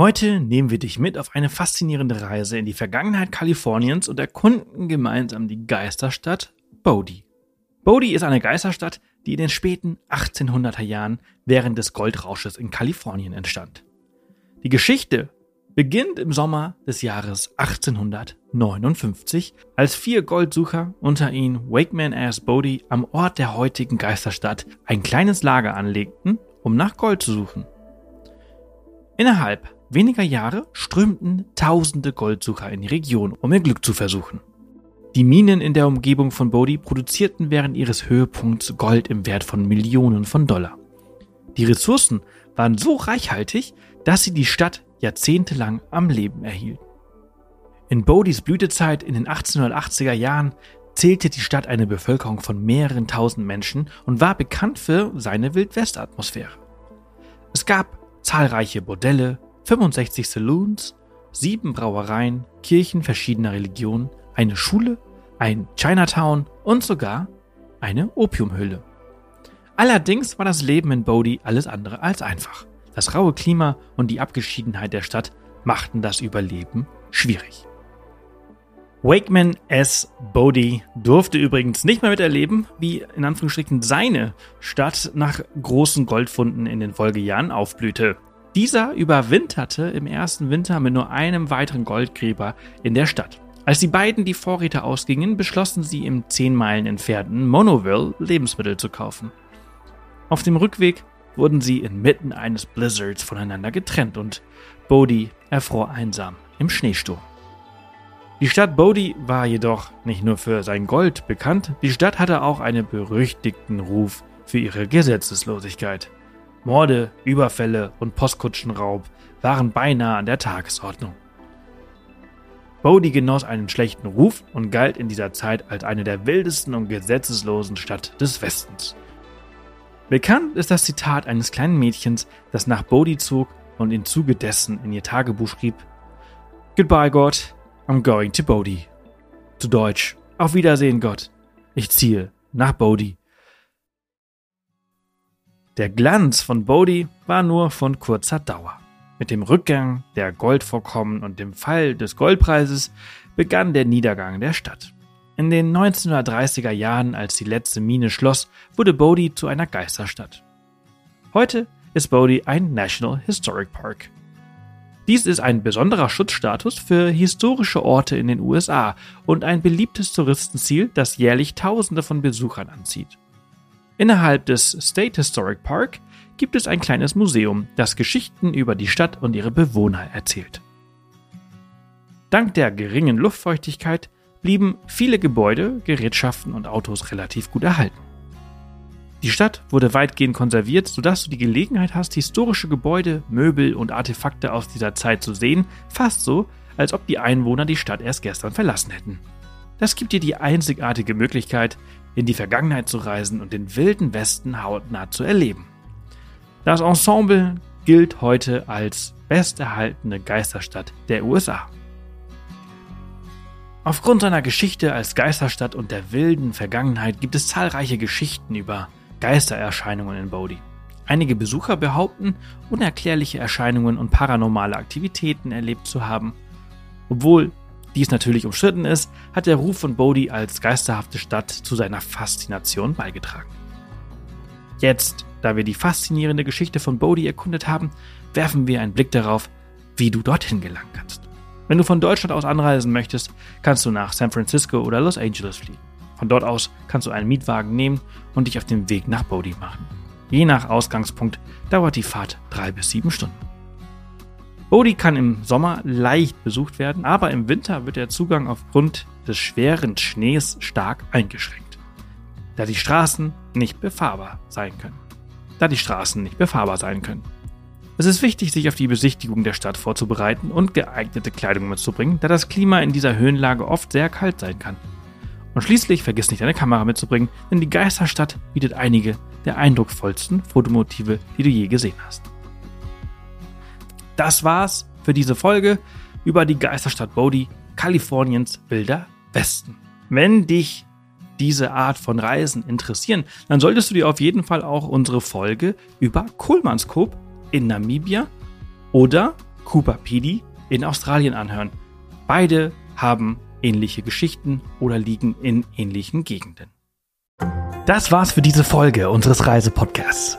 Heute nehmen wir dich mit auf eine faszinierende Reise in die Vergangenheit Kaliforniens und erkunden gemeinsam die Geisterstadt Bodie. Bodie ist eine Geisterstadt, die in den späten 1800er Jahren während des Goldrausches in Kalifornien entstand. Die Geschichte beginnt im Sommer des Jahres 1859, als vier Goldsucher, unter ihnen Wakeman Ass Bodie, am Ort der heutigen Geisterstadt ein kleines Lager anlegten, um nach Gold zu suchen. Innerhalb weniger Jahre strömten tausende Goldsucher in die Region, um ihr Glück zu versuchen. Die Minen in der Umgebung von Bodie produzierten während ihres Höhepunkts Gold im Wert von Millionen von Dollar. Die Ressourcen waren so reichhaltig, dass sie die Stadt jahrzehntelang am Leben erhielten. In Bodies Blütezeit in den 1880er Jahren zählte die Stadt eine Bevölkerung von mehreren tausend Menschen und war bekannt für seine Wildwest-Atmosphäre. Es gab zahlreiche Bordelle, 65 Saloons, sieben Brauereien, Kirchen verschiedener Religionen, eine Schule, ein Chinatown und sogar eine Opiumhöhle. Allerdings war das Leben in Bodie alles andere als einfach. Das raue Klima und die Abgeschiedenheit der Stadt machten das Überleben schwierig. Wakeman S. Bodie durfte übrigens nicht mehr miterleben, wie in Anführungsstrichen seine Stadt nach großen Goldfunden in den Folgejahren aufblühte. Dieser überwinterte im ersten Winter mit nur einem weiteren Goldgräber in der Stadt. Als die beiden die Vorräte ausgingen, beschlossen sie im 10 Meilen entfernten Monoville Lebensmittel zu kaufen. Auf dem Rückweg wurden sie inmitten eines Blizzards voneinander getrennt und Bodie erfror einsam im Schneesturm. Die Stadt Bodie war jedoch nicht nur für sein Gold bekannt, die Stadt hatte auch einen berüchtigten Ruf für ihre Gesetzeslosigkeit. Morde, Überfälle und Postkutschenraub waren beinahe an der Tagesordnung. Bodie genoss einen schlechten Ruf und galt in dieser Zeit als eine der wildesten und gesetzeslosen Stadt des Westens. Bekannt ist das Zitat eines kleinen Mädchens, das nach Bodie zog und im Zuge dessen in ihr Tagebuch schrieb: Goodbye, God, I'm going to Bodie. Zu Deutsch: Auf Wiedersehen, Gott. Ich ziehe nach Bodie. Der Glanz von Bodie war nur von kurzer Dauer. Mit dem Rückgang der Goldvorkommen und dem Fall des Goldpreises begann der Niedergang der Stadt. In den 1930er Jahren, als die letzte Mine schloss, wurde Bodie zu einer Geisterstadt. Heute ist Bodie ein National Historic Park. Dies ist ein besonderer Schutzstatus für historische Orte in den USA und ein beliebtes Touristenziel, das jährlich Tausende von Besuchern anzieht. Innerhalb des State Historic Park gibt es ein kleines Museum, das Geschichten über die Stadt und ihre Bewohner erzählt. Dank der geringen Luftfeuchtigkeit blieben viele Gebäude, Gerätschaften und Autos relativ gut erhalten. Die Stadt wurde weitgehend konserviert, sodass du die Gelegenheit hast, historische Gebäude, Möbel und Artefakte aus dieser Zeit zu sehen, fast so, als ob die Einwohner die Stadt erst gestern verlassen hätten. Das gibt dir die einzigartige Möglichkeit, in die Vergangenheit zu reisen und den wilden Westen hautnah zu erleben. Das Ensemble gilt heute als besterhaltene Geisterstadt der USA. Aufgrund seiner Geschichte als Geisterstadt und der wilden Vergangenheit gibt es zahlreiche Geschichten über Geistererscheinungen in Bodhi. Einige Besucher behaupten, unerklärliche Erscheinungen und paranormale Aktivitäten erlebt zu haben. Obwohl dies natürlich umstritten ist, hat der Ruf von Bodhi als geisterhafte Stadt zu seiner Faszination beigetragen. Jetzt, da wir die faszinierende Geschichte von Bodhi erkundet haben, werfen wir einen Blick darauf, wie du dorthin gelangen kannst. Wenn du von Deutschland aus anreisen möchtest, kannst du nach San Francisco oder Los Angeles fliegen. Von dort aus kannst du einen Mietwagen nehmen und dich auf den Weg nach Bodhi machen. Je nach Ausgangspunkt dauert die Fahrt drei bis sieben Stunden. Bodhi kann im Sommer leicht besucht werden, aber im Winter wird der Zugang aufgrund des schweren Schnees stark eingeschränkt, da die Straßen nicht befahrbar sein können. Da die Straßen nicht befahrbar sein können. Es ist wichtig, sich auf die Besichtigung der Stadt vorzubereiten und geeignete Kleidung mitzubringen, da das Klima in dieser Höhenlage oft sehr kalt sein kann. Und schließlich vergiss nicht deine Kamera mitzubringen, denn die Geisterstadt bietet einige der eindrucksvollsten Fotomotive, die du je gesehen hast. Das war's für diese Folge über die Geisterstadt Bodie, Kaliforniens wilder Westen. Wenn dich diese Art von Reisen interessieren, dann solltest du dir auf jeden Fall auch unsere Folge über Kohlmannskop in Namibia oder Cooper Pedy in Australien anhören. Beide haben ähnliche Geschichten oder liegen in ähnlichen Gegenden. Das war's für diese Folge unseres Reisepodcasts.